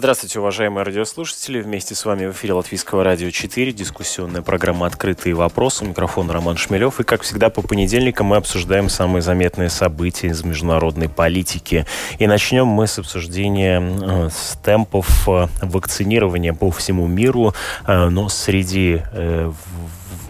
Здравствуйте, уважаемые радиослушатели. Вместе с вами в эфире Латвийского радио 4, дискуссионная программа «Открытые вопросы». Микрофон Роман Шмелев. И, как всегда, по понедельникам мы обсуждаем самые заметные события из международной политики. И начнем мы с обсуждения э, с темпов э, вакцинирования по всему миру. Э, но среди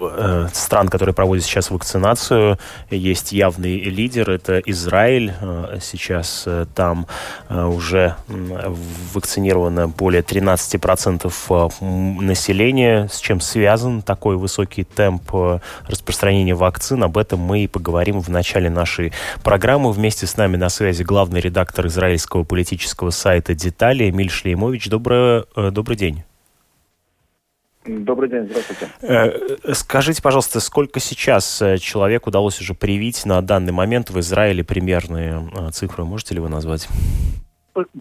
Э, стран, которые проводят сейчас вакцинацию, есть явный лидер, это Израиль. Э, сейчас э, там уже вакцинировано более 13% населения. С чем связан такой высокий темп распространения вакцин? Об этом мы и поговорим в начале нашей программы. Вместе с нами на связи главный редактор израильского политического сайта «Детали» Эмиль Шлеймович. Добрый, добрый день. Добрый день, здравствуйте. Э, скажите, пожалуйста, сколько сейчас э, человек удалось уже привить на данный момент в Израиле примерные э, цифры? Можете ли вы назвать?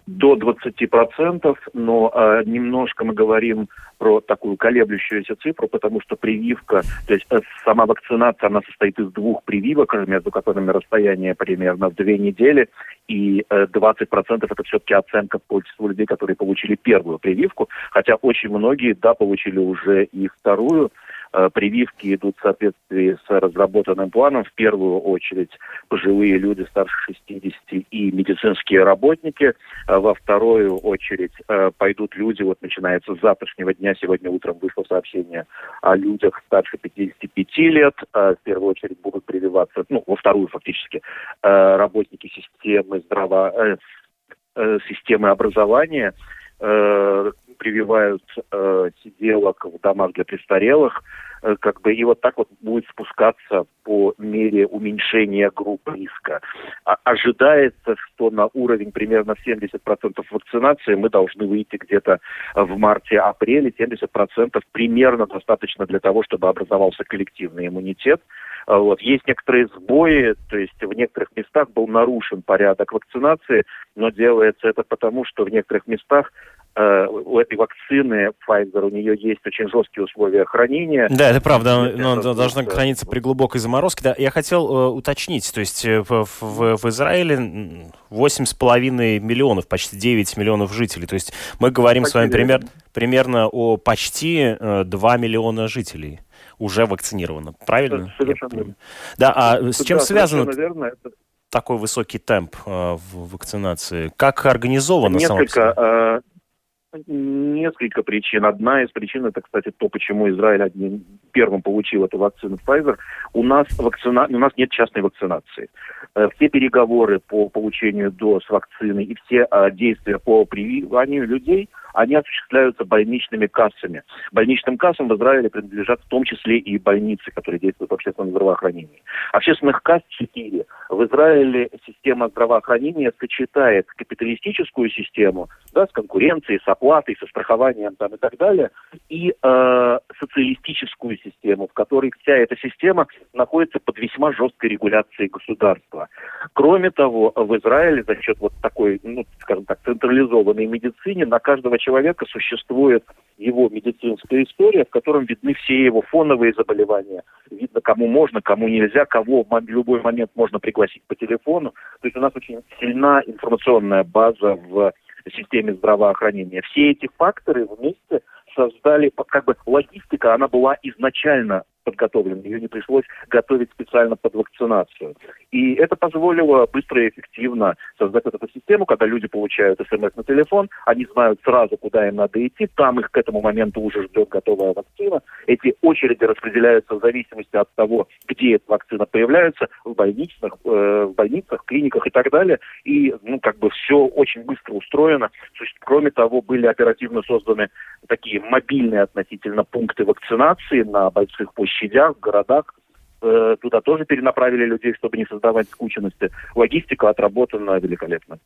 До 20%, но э, немножко мы говорим про такую колеблющуюся цифру, потому что прививка, то есть э, сама вакцинация, она состоит из двух прививок, между которыми расстояние примерно в две недели, и э, 20% это все-таки оценка числу людей, которые получили первую прививку, хотя очень многие, да, получили уже и вторую, Э, прививки идут в соответствии с разработанным планом. В первую очередь пожилые люди старше 60 и медицинские работники. А во вторую очередь э, пойдут люди, вот начинается с завтрашнего дня, сегодня утром вышло сообщение о людях старше 55 лет. В первую очередь будут прививаться, ну, во вторую фактически, э, работники системы здраво... системы образования, прививают э, сиделок в домах для престарелых, э, как бы и вот так вот будет спускаться по мере уменьшения групп риска. А, ожидается, что на уровень примерно 70% вакцинации мы должны выйти где-то в марте-апреле. 70% примерно достаточно для того, чтобы образовался коллективный иммунитет. А вот. Есть некоторые сбои, то есть в некоторых местах был нарушен порядок вакцинации, но делается это потому, что в некоторых местах э, у этой вакцины Pfizer, у нее есть очень жесткие условия хранения. Да, это правда, но она должна храниться при глубокой заморозке. Да, я хотел э, уточнить, то есть э, в, в, в Израиле 8,5 миллионов, почти 9 миллионов жителей. То есть мы говорим почти с вами пример, примерно о почти 2 э, миллиона жителей уже вакцинировано. Правильно? Совершенно. Да, а с чем да, связан это... такой высокий темп э, в вакцинации? Как организовано? Несколько, э, Несколько причин. Одна из причин это, кстати, то, почему Израиль одним первым получил эту вакцину Pfizer. У нас, вакцина... у нас нет частной вакцинации. Э, все переговоры по получению доз вакцины и все э, действия по прививанию людей – они осуществляются больничными кассами. Больничным кассам в Израиле принадлежат в том числе и больницы, которые действуют в общественном здравоохранении. Общественных касс 4. В Израиле система здравоохранения сочетает капиталистическую систему да, с конкуренцией, с оплатой, со страхованием там, и так далее, и э, социалистическую систему, в которой вся эта система находится под весьма жесткой регуляцией государства. Кроме того, в Израиле за счет вот такой, ну, скажем так, централизованной медицине на каждого человека существует его медицинская история, в котором видны все его фоновые заболевания. Видно, кому можно, кому нельзя, кого в любой момент можно пригласить по телефону. То есть у нас очень сильна информационная база в системе здравоохранения. Все эти факторы вместе создали, как бы логистика, она была изначально подготовлен, ее не пришлось готовить специально под вакцинацию. И это позволило быстро и эффективно создать вот эту систему, когда люди получают смс на телефон, они знают сразу, куда им надо идти, там их к этому моменту уже ждет готовая вакцина. Эти очереди распределяются в зависимости от того, где эта вакцина появляется, в больницах, э, в больницах, клиниках и так далее. И, ну, как бы все очень быстро устроено. Кроме того, были оперативно созданы такие мобильные относительно пункты вакцинации на больших площадях площадях, в городах. Э, туда тоже перенаправили людей, чтобы не создавать скученности. Логистика отработана великолепно.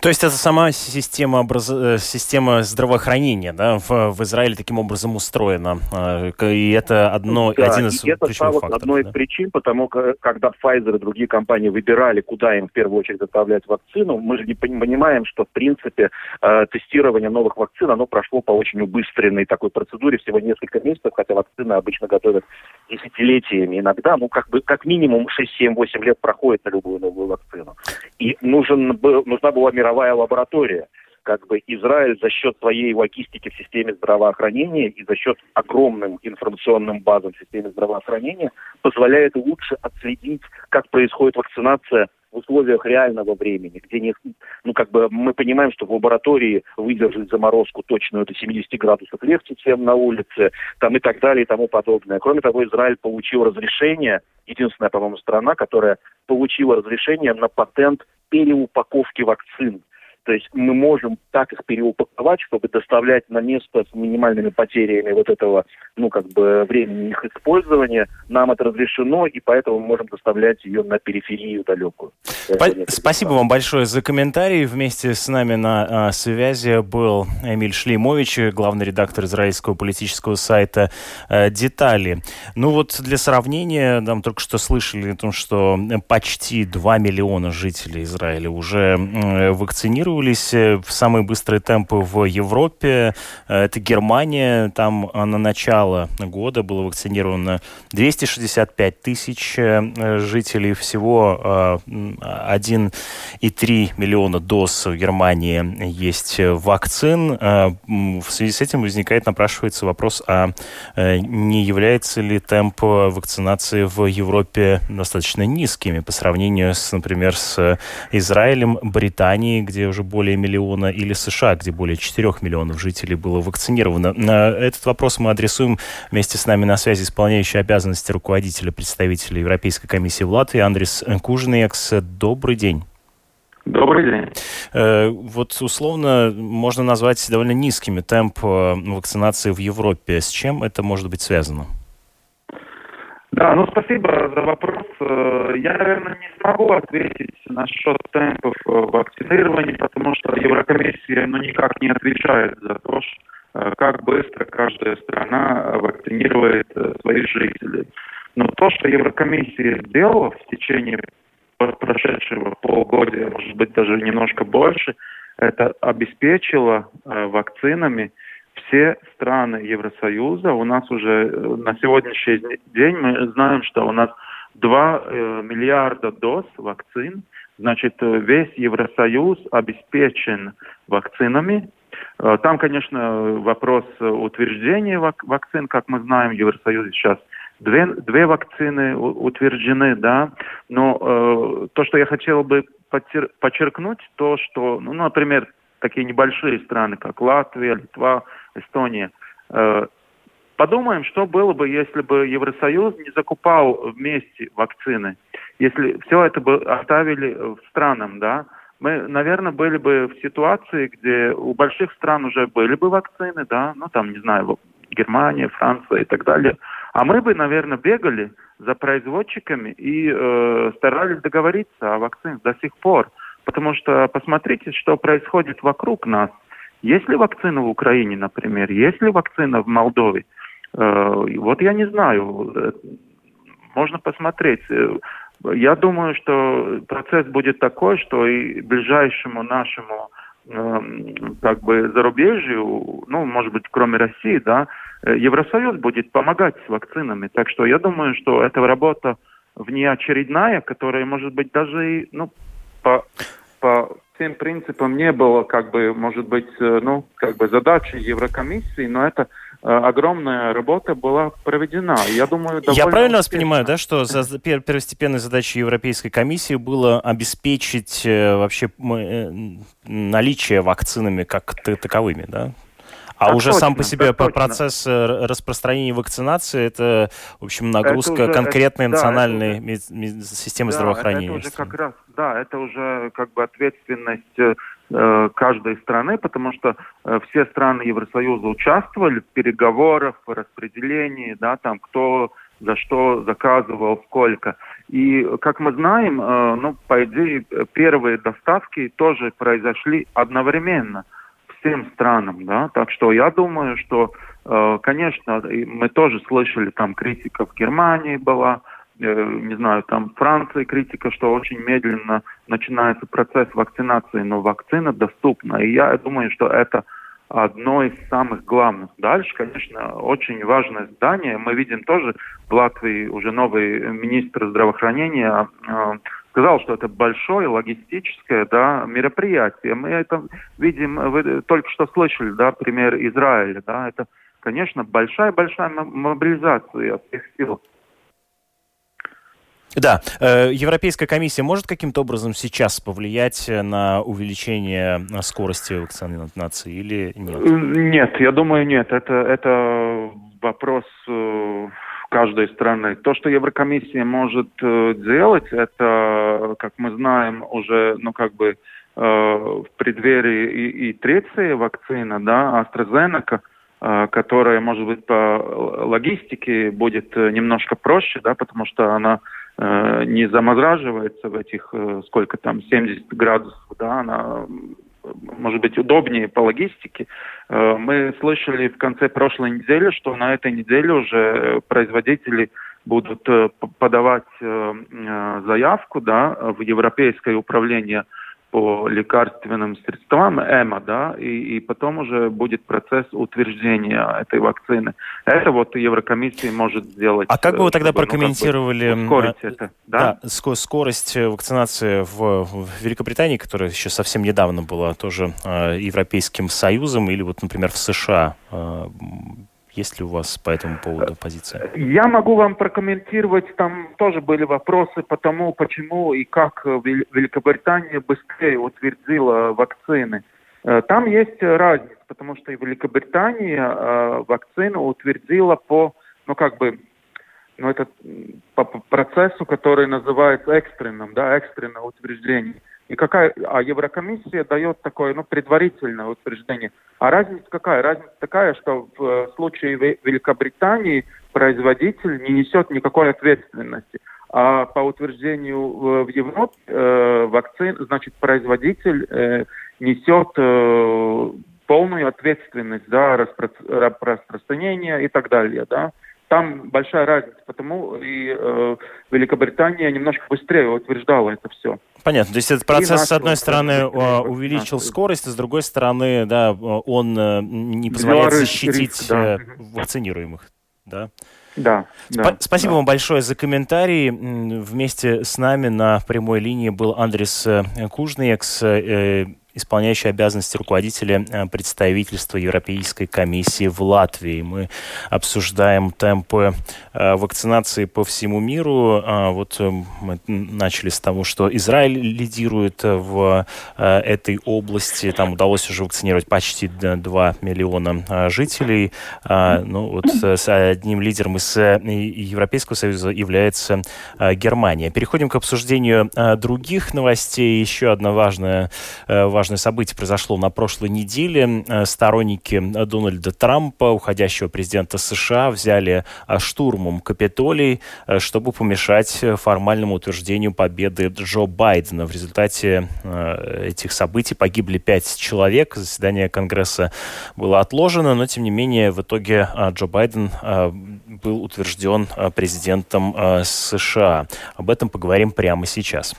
То есть это сама система, образ... Э, система здравоохранения да, в, в Израиле таким образом устроена. А, и это одно, да, один из и это стало факторов, одной да? из причин, потому как когда Pfizer и другие компании выбирали, куда им в первую очередь доставлять вакцину, мы же не понимаем, что в принципе э, тестирование новых вакцин, оно прошло по очень убыстренной такой процедуре, всего несколько месяцев, хотя вакцины обычно готовят десятилетиями иногда, ну как бы как минимум 6-7-8 лет проходит на любую новую вакцину. И нужен был, нужна была мировая лаборатория. Как бы Израиль за счет своей логистики в системе здравоохранения и за счет огромным информационным базам в системе здравоохранения позволяет лучше отследить, как происходит вакцинация в условиях реального времени, где не, ну, как бы мы понимаем, что в лаборатории выдержать заморозку точную до 70 градусов легче, чем на улице, там и так далее и тому подобное. Кроме того, Израиль получил разрешение, единственная, по-моему, страна, которая получила разрешение на патент переупаковки вакцин. То есть мы можем так их переупаковать, чтобы доставлять на место с минимальными потерями вот этого, ну, как бы, времени их использования. Нам это разрешено, и поэтому мы можем доставлять ее на периферию далекую. Спа- спасибо вам большое за комментарий. Вместе с нами на а, связи был Эмиль Шлеймович, главный редактор израильского политического сайта а, «Детали». Ну вот для сравнения, нам только что слышали о том, что почти 2 миллиона жителей Израиля уже э, вакцинированы вакцинировались э, в самые быстрые темпы в Европе. Э, это Германия. Там э, на начало года было вакцинировано 265 тысяч жителей. Всего 1,3 миллиона доз в Германии есть вакцин. В связи с этим возникает, напрашивается вопрос, а не является ли темп вакцинации в Европе достаточно низкими по сравнению, с, например, с Израилем, Британией, где уже более миллиона, или США, где более 4 миллионов жителей было вакцинировано. Этот вопрос мы адресуем вместе с нами на связи исполняющий обязанности руководителя представителя Европейской комиссии в Латвии Андрес Кужнекс. Добрый день. Добрый день. Э, вот условно можно назвать довольно низкими темп э, вакцинации в Европе. С чем это может быть связано? Да, ну спасибо за вопрос. Э, я, наверное, не смогу ответить насчет темпов э, вакцинирования, потому что Еврокомиссия ну, никак не отвечает за то, э, как быстро каждая страна вакцинирует своих жителей. Но то, что Еврокомиссия сделала в течение прошедшего полугодия, может быть, даже немножко больше, это обеспечило вакцинами все страны Евросоюза. У нас уже э, на сегодняшний день мы знаем, что у нас 2 э, миллиарда доз вакцин. Значит, э, весь Евросоюз обеспечен вакцинами. Там, конечно, вопрос утверждения вак вакцин, как мы знаем, в Евросоюзе сейчас две, две вакцины утверждены, да, но э, то, что я хотел бы подчеркнуть, то, что, ну, например, такие небольшие страны, как Латвия, Литва, Эстония. Э, подумаем, что было бы, если бы Евросоюз не закупал вместе вакцины, если все это бы оставили странам, да, мы, наверное, были бы в ситуации, где у больших стран уже были бы вакцины, да, ну там, не знаю, Германия, Франция и так далее, а мы бы, наверное, бегали за производчиками и э, старались договориться о вакцинах до сих пор. Потому что посмотрите, что происходит вокруг нас. Есть ли вакцина в Украине, например? Есть ли вакцина в Молдове? Э, вот я не знаю. Э, можно посмотреть. Э, я думаю, что процесс будет такой, что и ближайшему нашему как бы зарубежью, ну, может быть, кроме России, да, Евросоюз будет помогать с вакцинами. Так что я думаю, что эта работа внеочередная, которая, может быть, даже и, ну, по, по всем принципам не было, как бы, может быть, э, ну, как бы задачи Еврокомиссии, но это э, огромная работа была проведена. Я думаю, Я правильно вас понимаю, да, что за первостепенной задачей Европейской комиссии было обеспечить э, вообще наличие вакцинами как таковыми, да? А уже точно, сам по себе процесс э, распространения вакцинации это, в общем, нагрузка уже, конкретной это, национальной да, это, системы да, здравоохранения. Это уже как раз, да, это уже как бы ответственность э, каждой страны, потому что э, все страны Евросоюза участвовали в переговорах, в распределении, да, там кто за что заказывал, сколько. И, как мы знаем, э, ну, по идее, первые доставки тоже произошли одновременно всем странам, да, так что я думаю, что, э, конечно, мы тоже слышали, там критика в Германии была, э, не знаю, там Франции критика, что очень медленно начинается процесс вакцинации, но вакцина доступна, и я думаю, что это одно из самых главных. Дальше, конечно, очень важное здание. Мы видим тоже в Латвии уже новый министр здравоохранения э, сказал, что это большое логистическое да, мероприятие. Мы это видим, вы только что слышали, да, пример Израиля. Да, это, конечно, большая-большая мобилизация всех сил. Да, э, Европейская комиссия может каким-то образом сейчас повлиять на увеличение скорости вакцинации или нет? Нет, я думаю, нет. Это, это вопрос э, каждой страны. То, что Еврокомиссия может э, делать, это, как мы знаем, уже, ну, как бы в преддверии и, и третьей вакцины, да, AstraZeneca, которая, может быть, по логистике будет немножко проще, да, потому что она Э, не замораживается в этих, э, сколько там, 70 градусов, да, она может быть удобнее по логистике. Э, мы слышали в конце прошлой недели, что на этой неделе уже производители будут подавать заявку да, в Европейское управление по лекарственным средствам ЭМА, да, и, и потом уже будет процесс утверждения этой вакцины. Это вот Еврокомиссия может сделать. А как бы вы тогда чтобы, прокомментировали ну, как бы, это, да? Да, скорость вакцинации в, в Великобритании, которая еще совсем недавно была тоже э, Европейским Союзом, или вот, например, в США? Есть ли у вас по этому поводу позиция? Я могу вам прокомментировать. Там тоже были вопросы по тому, почему и как Великобритания быстрее утвердила вакцины. Э, там есть разница, потому что и Великобритания э, вакцину утвердила по, ну как бы, ну это по процессу, который называется экстренным, да, экстренное утверждение. И какая, а Еврокомиссия дает такое, ну, предварительное утверждение. А разница какая? Разница такая, что в э, случае Великобритании производитель не несет никакой ответственности. А по утверждению в Европе э, вакцин, значит, производитель э, несет э, полную ответственность за распро распространение и так далее, да там большая разница, потому и э, Великобритания немножко быстрее утверждала это все. Понятно. То есть этот процесс, с одной стороны, а, увеличил скорость, а с другой стороны, да, он э, не позволяет защитить риск, да. Э, вакцинируемых. Да. Да, да, Спасибо да. вам большое за комментарии. Вместе с нами на прямой линии был Андрес э, Кужниекс, исполняющий обязанности руководителя э, представительства Европейской комиссии в Латвии. Мы обсуждаем темпы э, вакцинации по всему миру. А, вот э, мы начали с того, что Израиль лидирует в этой области. Там удалось уже вакцинировать почти 2 миллиона жителей. А, ну, вот с одним лидером из Европейского Союза является Германия. Переходим к обсуждению других новостей. Еще одна важная, важная важное событие произошло на прошлой неделе. Э, сторонники Дональда Трампа, уходящего президента США, взяли э, штурмом Капитолий, э, чтобы помешать формальному утверждению победы Джо Байдена. В результате этих событий погибли пять человек. Заседание Конгресса было отложено, но, тем не менее, в итоге Джо Байден был утвержден президентом США. Об этом поговорим прямо сейчас.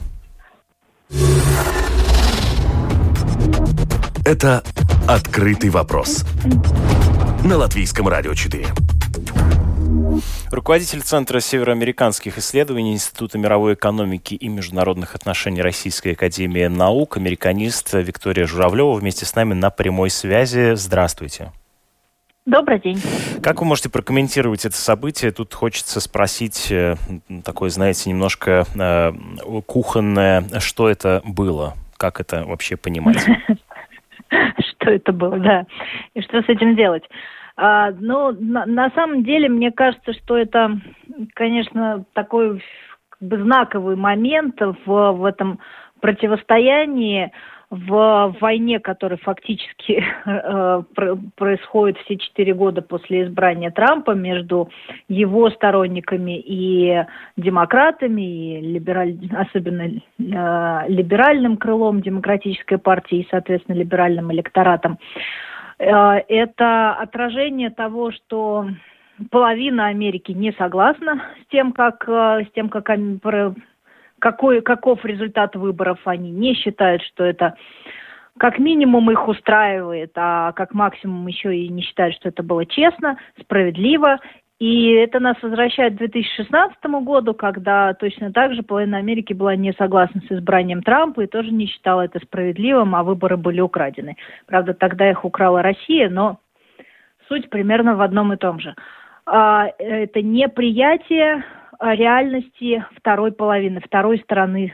Это «Открытый вопрос» на Латвийском радио 4. Руководитель Центра североамериканских исследований Института мировой экономики и международных отношений Российской академии наук, американист Виктория Журавлева вместе с нами на прямой связи. Здравствуйте. Добрый день. Как вы можете прокомментировать это событие? Тут хочется спросить э, такое, знаете, немножко э, кухонное, что это было? Как это вообще понимать? что это было, да, и что с этим делать. А, ну, на, на самом деле, мне кажется, что это, конечно, такой как бы знаковый момент в, в этом противостоянии. В войне, которая фактически э, происходит все четыре года после избрания Трампа между его сторонниками и демократами, и либераль... особенно э, либеральным крылом демократической партии и, соответственно, либеральным электоратом. Э, это отражение того, что половина Америки не согласна с тем, как, э, с тем, как какой, каков результат выборов. Они не считают, что это как минимум их устраивает, а как максимум еще и не считают, что это было честно, справедливо. И это нас возвращает к 2016 году, когда точно так же половина Америки была не согласна с избранием Трампа и тоже не считала это справедливым, а выборы были украдены. Правда, тогда их украла Россия, но суть примерно в одном и том же. А, это неприятие реальности второй половины, второй стороны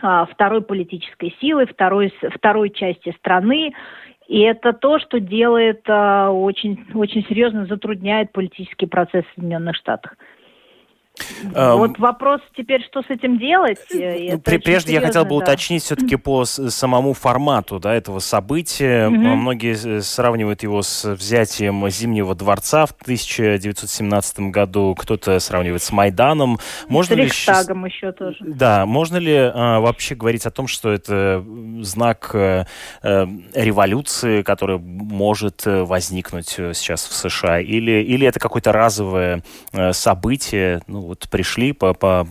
а, второй политической силы, второй, второй части страны. И это то, что делает, а, очень, очень серьезно затрудняет политический процесс в Соединенных Штатах. Um, вот вопрос теперь, что с этим делать? Э, ну, прежде я хотел бы да. уточнить все-таки по самому формату да, этого события. Mm-hmm. Многие сравнивают его с взятием Зимнего дворца в 1917 году, кто-то сравнивает с Майданом. Можно с Рейхстагом ли... еще тоже. Да, можно ли а, вообще говорить о том, что это знак а, революции, которая может возникнуть сейчас в США, или, или это какое-то разовое событие, ну, вот пришли по, по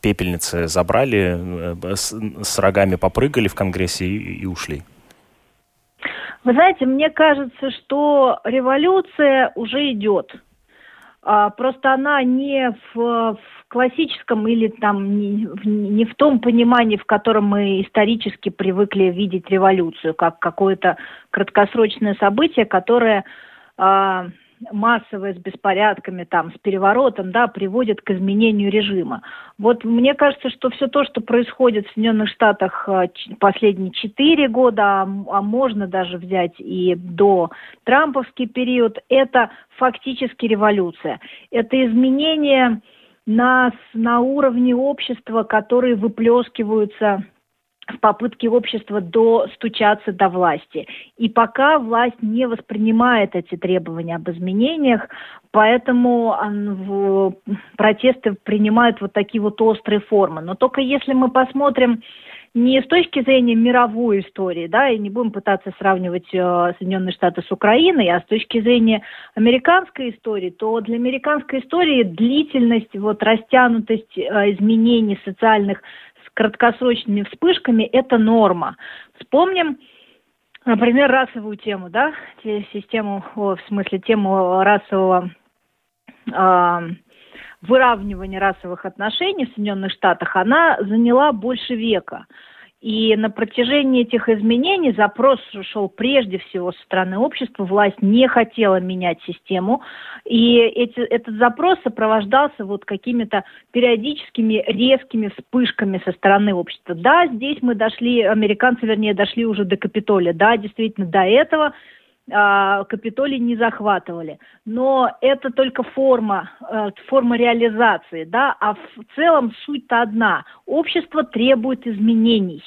пепельнице, забрали, э, с, с рогами попрыгали в Конгрессе и, и ушли? Вы знаете, мне кажется, что революция уже идет. А, просто она не в, в классическом или там не, не в том понимании, в котором мы исторически привыкли видеть революцию, как какое-то краткосрочное событие, которое а, массовое с беспорядками, там, с переворотом, да, приводит к изменению режима. Вот мне кажется, что все то, что происходит в Соединенных Штатах а, последние четыре года, а, а можно даже взять и до Трамповский период, это фактически революция. Это изменения нас на уровне общества, которые выплескиваются в попытке общества достучаться до власти. И пока власть не воспринимает эти требования об изменениях, поэтому протесты принимают вот такие вот острые формы. Но только если мы посмотрим не с точки зрения мировой истории, да, и не будем пытаться сравнивать э, Соединенные Штаты с Украиной, а с точки зрения американской истории, то для американской истории длительность, вот растянутость э, изменений социальных краткосрочными вспышками – это норма. Вспомним, например, расовую тему, да, систему, в смысле тему расового э, выравнивания расовых отношений в Соединенных Штатах, она заняла больше века. И на протяжении этих изменений запрос шел прежде всего со стороны общества. Власть не хотела менять систему. И эти, этот запрос сопровождался вот какими-то периодическими резкими вспышками со стороны общества. Да, здесь мы дошли, американцы, вернее, дошли уже до Капитолия. Да, действительно, до этого Капитолий не захватывали. Но это только форма, э, форма реализации, да, а в целом суть-то одна. Общество требует изменений.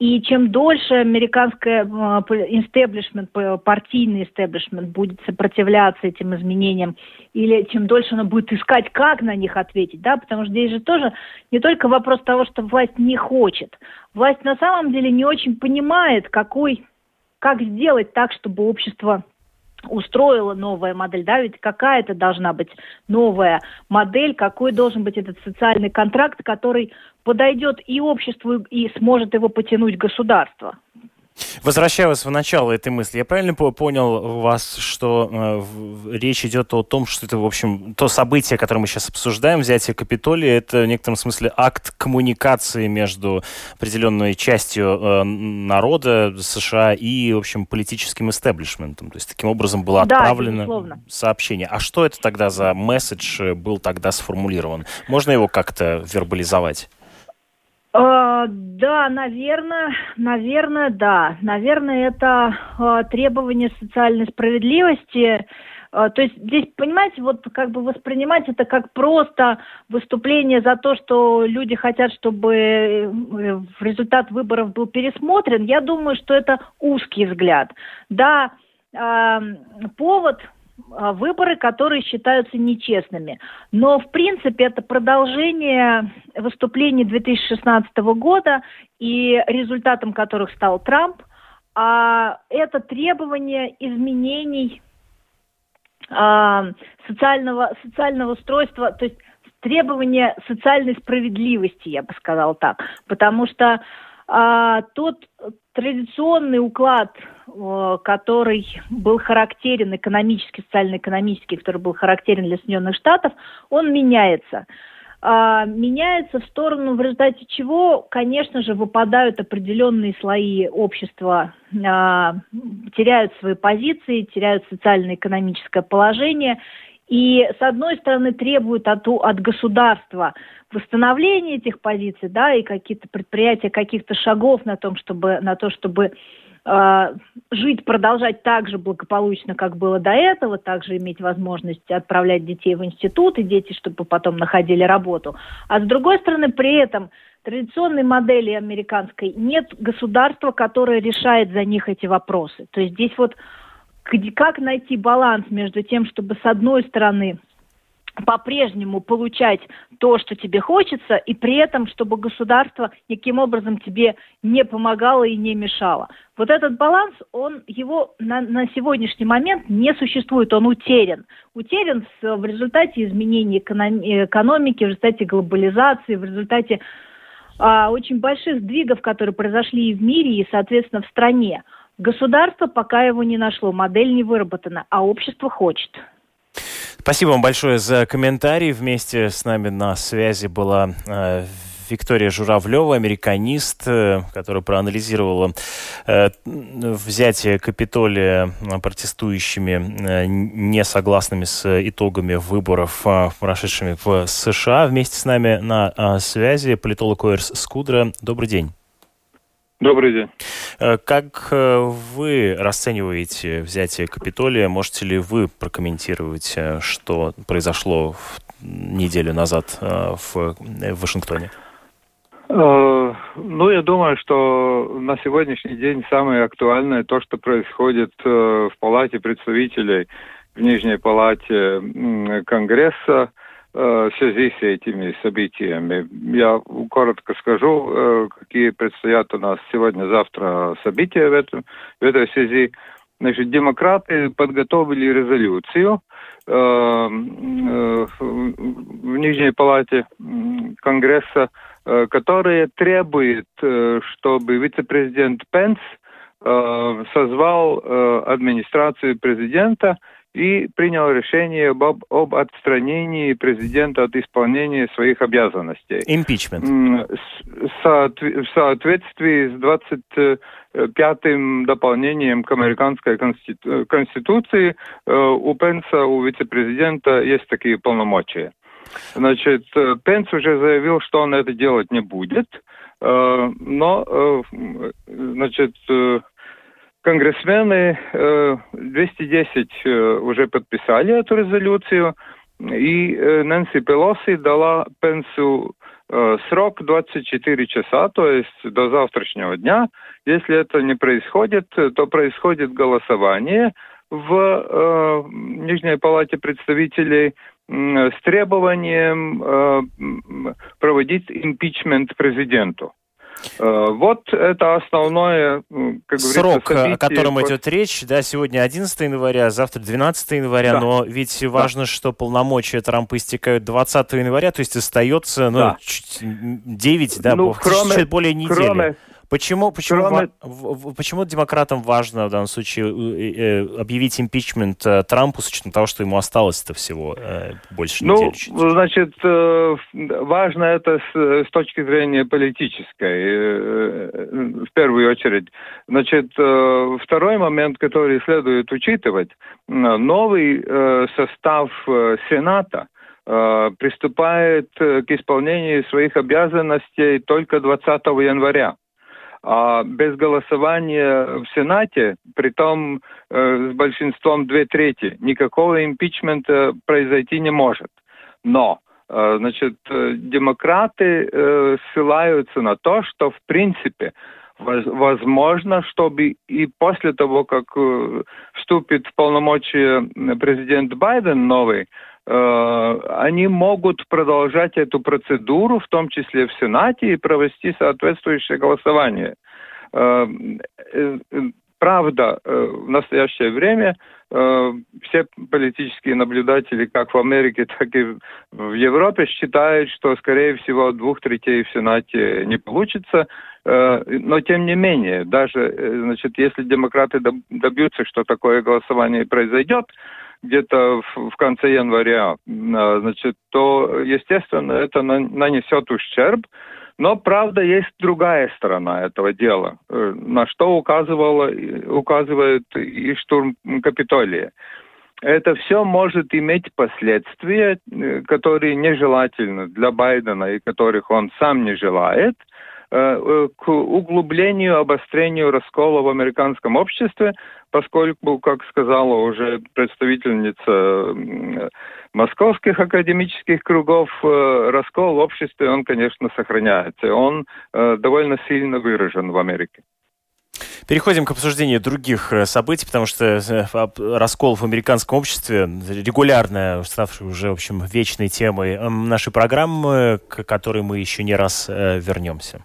И чем дольше американское истеблишмент, партийный истеблишмент будет сопротивляться этим изменениям, или чем дольше оно будет искать, как на них ответить, да, потому что здесь же тоже не только вопрос того, что власть не хочет. Власть на самом деле не очень понимает, какой как сделать так, чтобы общество устроила новая модель, да, ведь какая это должна быть новая модель, какой должен быть этот социальный контракт, который подойдет и обществу, и сможет его потянуть государство. Возвращаясь в начало этой мысли, я правильно понял вас, что э, речь идет о том, что это, в общем, то событие, которое мы сейчас обсуждаем, взятие Капитолия, это в некотором смысле акт коммуникации между определенной частью э, народа США и, в общем, политическим истеблишментом. То есть таким образом было отправлено да, сообщение. А что это тогда за месседж был тогда сформулирован? Можно его как-то вербализовать? Э, да, наверное, наверное, да. Наверное, это э, требование социальной справедливости то есть здесь, понимаете, вот как бы воспринимать это как просто выступление за то, что люди хотят, чтобы результат выборов был пересмотрен, я думаю, что это узкий взгляд. Да, повод выборы, которые считаются нечестными. Но, в принципе, это продолжение выступлений 2016 года и результатом которых стал Трамп. А это требование изменений а, социального, социального устройства, то есть требование социальной справедливости, я бы сказала так. Потому что а, тот традиционный уклад, который был характерен экономически, социально-экономический, который был характерен для Соединенных Штатов, он меняется. А, меняется в сторону, в результате чего, конечно же, выпадают определенные слои общества, а, теряют свои позиции, теряют социально-экономическое положение и, с одной стороны, требуют от, от государства восстановления этих позиций, да, и какие-то предприятия, каких-то шагов на том, чтобы, на то, чтобы э, жить, продолжать так же благополучно, как было до этого, также иметь возможность отправлять детей в институт, и дети, чтобы потом находили работу. А с другой стороны, при этом традиционной модели американской нет государства, которое решает за них эти вопросы. То есть здесь вот как найти баланс между тем, чтобы с одной стороны по-прежнему получать то, что тебе хочется, и при этом, чтобы государство никаким образом тебе не помогало и не мешало. Вот этот баланс, он его на, на сегодняшний момент не существует, он утерян. Утерян в, в результате изменений экономи- экономики, в результате глобализации, в результате а, очень больших сдвигов, которые произошли и в мире, и, соответственно, в стране. Государство пока его не нашло, модель не выработана, а общество хочет. Спасибо вам большое за комментарий. Вместе с нами на связи была э, Виктория Журавлева, американист, э, которая проанализировала э, взятие Капитолия протестующими, э, не согласными с итогами выборов, прошедшими в США. Вместе с нами на связи политолог Оэрс Скудра. Добрый день. Добрый день. Э, как э, вы расцениваете взятие Капитолия? Можете ли вы прокомментировать, э, что произошло неделю назад в Вашингтоне? Ну, я думаю, что на сегодняшний день самое актуальное то, что происходит в Палате представителей, в Нижней Палате Конгресса, в связи с этими событиями. Я коротко скажу, э, какие предстоят у нас сегодня-завтра события в, этом, в этой связи. Значит, демократы подготовили резолюцию э, э, в Нижней Палате Конгресса, э, которая требует, э, чтобы вице-президент Пенс э, созвал э, администрацию президента и принял решение об, об отстранении президента от исполнения своих обязанностей. Импичмент. В соответствии с 25-м дополнением к американской конститу... конституции э, у Пенса, у вице-президента есть такие полномочия. Значит, э, Пенс уже заявил, что он это делать не будет, э, но, значит, конгрессмены 210 э, э, уже подписали эту резолюцию, и э, Нэнси Пелоси дала Пенсу срок 24 часа, то есть до завтрашнего дня. Если это не происходит, то происходит голосование в Нижней Палате представителей с требованием проводить импичмент президенту. Э, вот это основное, как Срок, событие. о котором идет речь, да, сегодня 11 января, завтра 12 января, да. но ведь важно, да. что полномочия Трампа истекают 20 января, то есть остается, ну, да. 9, да, ну, кроме, чуть более недели. Кроме, Почему, почему, Кроме... ва- почему демократам важно в данном случае э, э, объявить импичмент э, Трампу с учетом того, что ему осталось-то всего больше ну, недели? Ну, значит, важно это с, с точки зрения политической, в первую очередь. Значит, второй момент, который следует учитывать, новый состав Сената – приступает к исполнению своих обязанностей только 20 января. А без голосования в Сенате, при том э, с большинством две трети, никакого импичмента произойти не может. Но э, Значит, э, демократы э, ссылаются на то, что в принципе возможно, чтобы и после того, как э, вступит в полномочия президент Байден новый, они могут продолжать эту процедуру, в том числе в Сенате, и провести соответствующее голосование. Э, правда, в настоящее время все политические наблюдатели, как в Америке, так и в Европе, считают, что, скорее всего, двух третей в Сенате не получится. Э, но тем не менее, даже, э, значит, если демократы добьются, что такое голосование произойдет, где-то в, конце января, э, значит, то, естественно, это нанесет ущерб. Но, правда, есть другая сторона этого дела, на что указывала, указывает и штурм Капитолия. Это все может иметь последствия, которые нежелательны для Байдена и которых он сам не желает – Э, э, к углублению, обострению раскола в американском обществе, поскольку, как сказала уже представительница московских академических кругов, э, раскол в обществе, он, конечно, сохраняется. Он довольно сильно выражен в Америке. Переходим к обсуждению других событий, потому что раскол в американском обществе регулярная, ставшая уже, в общем, вечной темой нашей программы, к которой мы еще не раз вернемся.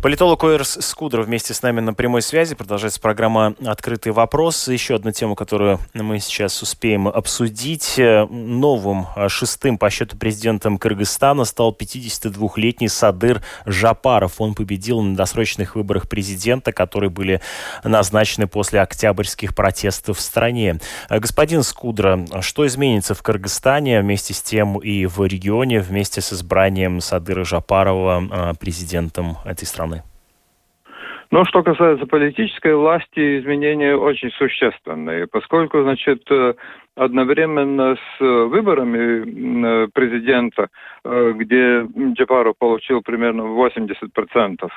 Политолог Оэрс Скудер вместе с нами на прямой связи. Продолжается программа «Открытый вопрос». Еще одна тема, которую мы сейчас успеем обсудить. Новым а, шестым по счету президентом Кыргызстана стал 52-летний Садыр Жапаров. Он победил на досрочных выборах президента, которые были назначены после октябрьских протестов в стране. Господин Скудра, что изменится в Кыргызстане вместе с тем и в регионе вместе с избранием Садыра Жапарова президентом этой страны? Но что касается политической власти, изменения очень существенные, поскольку, значит, э, одновременно с выборами э, президента, э, где Джапаров получил примерно 80%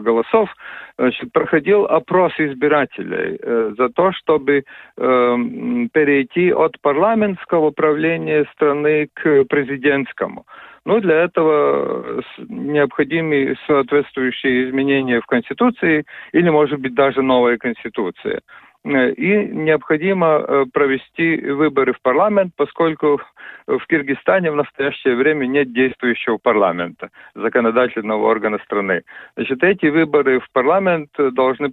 голосов, значит, проходил опрос избирателей за то, чтобы перейти от парламентского управления страны к президентскому. Ну, для этого необходимы соответствующие изменения в Конституции или, может быть, даже новая Конституция. Э, и необходимо э, провести выборы в парламент, поскольку в Киргизстане в настоящее время нет действующего парламента, законодательного органа страны. Значит, эти выборы в парламент должны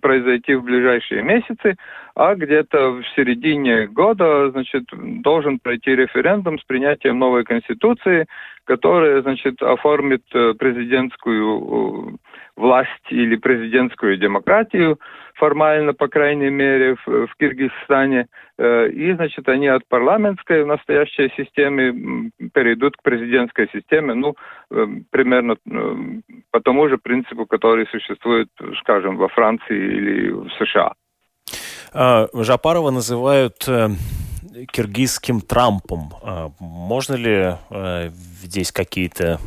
произойти в ближайшие месяцы, а где-то в середине года, значит, должен пройти референдум с принятием новой конституции, которая, значит, оформит э, президентскую власть или президентскую демократию, формально, по крайней мере, в, в Киргизстане. Э, и, значит, они от парламентской в настоящей системе перейдут к президентской системе, ну, э, примерно э, по тому же принципу, который существует, скажем, во Франции или в США. А, Жапарова называют киргизским Трампом. А, можно ли здесь какие-то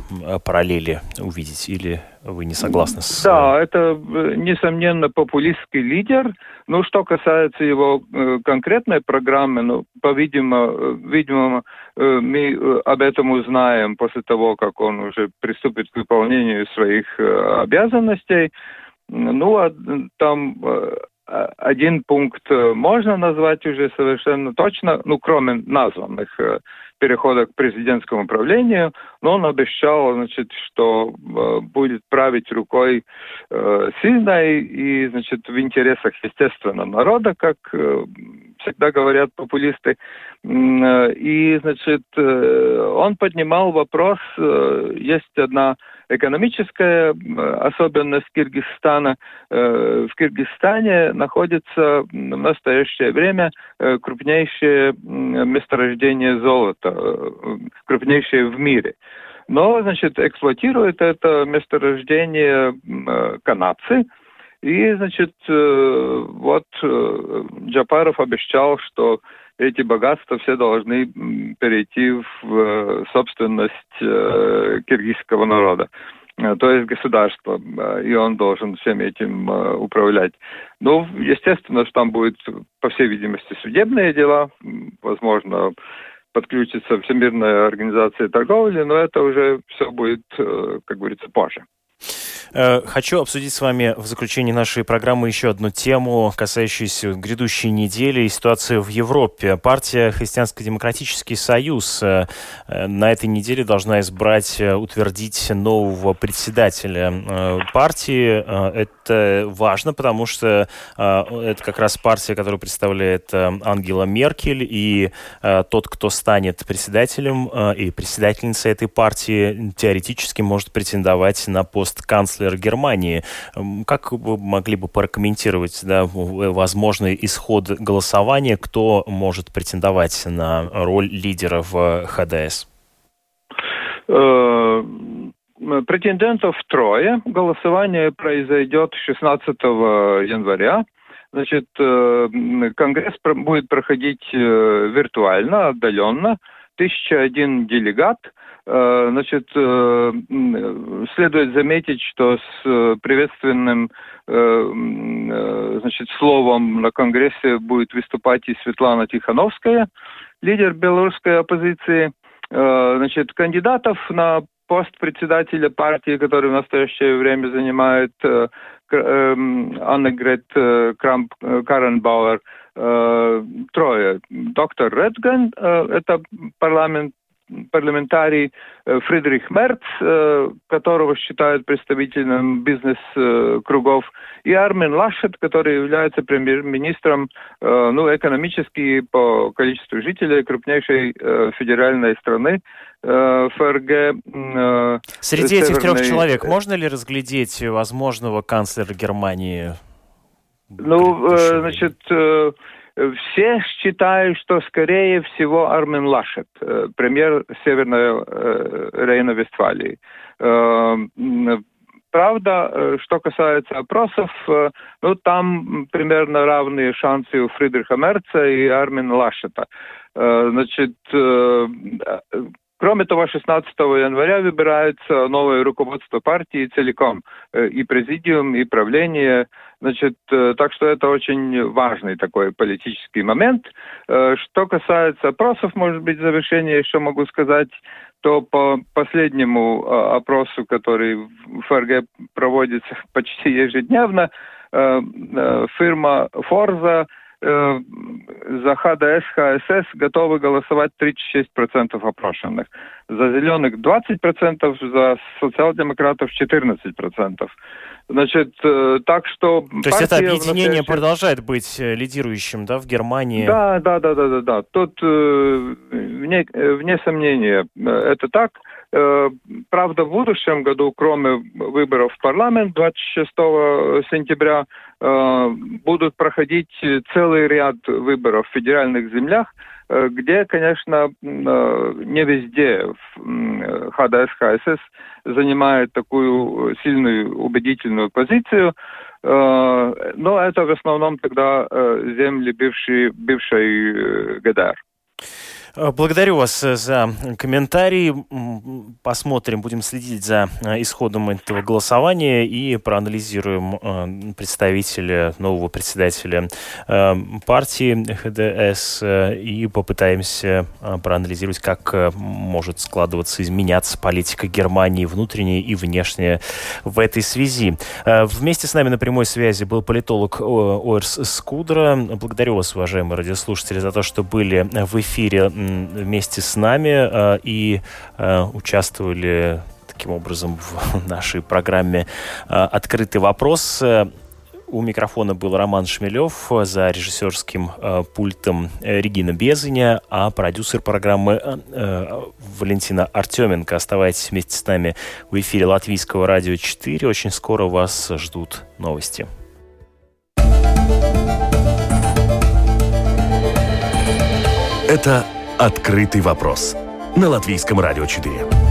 параллели увидеть или вы не согласны с... Да, это, э, несомненно, популистский лидер. Ну, что касается его э, конкретной программы, ну, по-видимому, э, видимо, мы об этом узнаем после того, как он уже приступит к выполнению своих обязанностей. Ну, а там один пункт можно назвать уже совершенно точно, ну, кроме названных перехода к президентскому правлению, но он обещал, значит, что э, будет править рукой э, сильной и, значит, в интересах, естественно, народа, как э, всегда говорят популисты. Э, и, значит, он поднимал вопрос, есть одна экономическая особенность Киргизстана. В Киргизстане находится в настоящее время крупнейшее месторождение золота, крупнейшее в мире. Но, значит, эксплуатирует это месторождение канадцы – И, значит, вот Джапаров обещал, что эти богатства все должны перейти в собственность киргизского народа то есть государство, и он должен всем этим управлять. Ну, естественно, что там будет, по всей видимости, судебные дела, возможно, подключится Всемирная организация торговли, но это уже все будет, как говорится, позже. Э, хочу обсудить с вами в заключении нашей программы еще одну тему, касающуюся грядущей недели и ситуации в Европе. Партия Христианско-демократический союз э, э, на этой неделе должна избрать, утвердить нового председателя партии. Это важно, потому что это как раз партия, которую представляет Ангела Меркель, и тот, кто станет председателем и председательницей этой партии, теоретически может претендовать на пост канцлера канцлер Германии. Как вы могли бы прокомментировать да, возможный исход голосования? Кто может претендовать на роль лидера в ХДС? Э, претендентов трое. Голосование произойдет 16 января. Значит, э, Конгресс будет проходить э, виртуально, отдаленно. 1001 делегат – Э, значит, э, следует заметить, что с э, приветственным значит, словом на Конгрессе будет выступать и Светлана Тихановская, лидер белорусской оппозиции. Значит, кандидатов на пост председателя партии, который в настоящее время занимает Анна Грет Крамп Каренбауэр, трое. Доктор Редган, это парламент парламентарий э, Фридрих Мерц, э, которого считают представителем бизнес-кругов, и Армин Лашет, который является премьер-министром э, ну, экономически по количеству жителей крупнейшей федеральной страны. ФРГ. Среди этих трех человек можно ли разглядеть возможного канцлера Германии? Ну, значит, все считают, что, скорее всего, Армен Лашет, э, премьер Северной э, Рейна-Вестфалии. Э, правда, что касается опросов, ну, там примерно равные шансы у Фридриха Мерца и Армина Лашета. Значит, Кроме того, 16 января выбирается новое руководство партии целиком, э, и президиум, и правление. Значит, э, так что это очень важный такой политический момент. Э, что касается опросов, может быть, в завершение еще могу сказать, то по последнему опросу, который ФРГ проводится почти ежедневно, фирма Forza за ХДС, ХСС готовы голосовать 36% опрошенных. За зеленых 20%, за социал-демократов 14%. Значит, э, так что... То есть это объединение настоящее... продолжает быть э, лидирующим, да, в Германии? Да, да, да, да, да, да. Тут вне, вне сомнения это так. Правда, в будущем году, кроме выборов в парламент 26 сентября, Э, будут проходить целый ряд выборов в федеральных землях, э, где, конечно, э, не везде ХДС, ХСС занимает такую сильную, убедительную позицию, но это в основном тогда земли бывшей, бывшей ГДР. Э, благодарю вас э, за комментарии. Посмотрим, будем следить за э, исходом этого голосования и проанализируем представителя, нового председателя партии ХДС и попытаемся проанализировать, как может складываться, изменяться политика Германии внутренняя и внешняя в этой связи. Вместе с нами на прямой связи был политолог Оэрс Скудра. Благодарю вас, уважаемые радиослушатели, за то, что были в эфире вместе с нами э, и э, участвовали таким образом в нашей программе э, «Открытый вопрос». У микрофона был Роман Шмелев, за режиссерским пультом Регина Безыня, а продюсер программы Валентина Артеменко. Оставайтесь вместе с нами в эфире Латвийского радио 4. Очень скоро вас ждут новости. Это «Открытый вопрос» на Латвийском радио 4.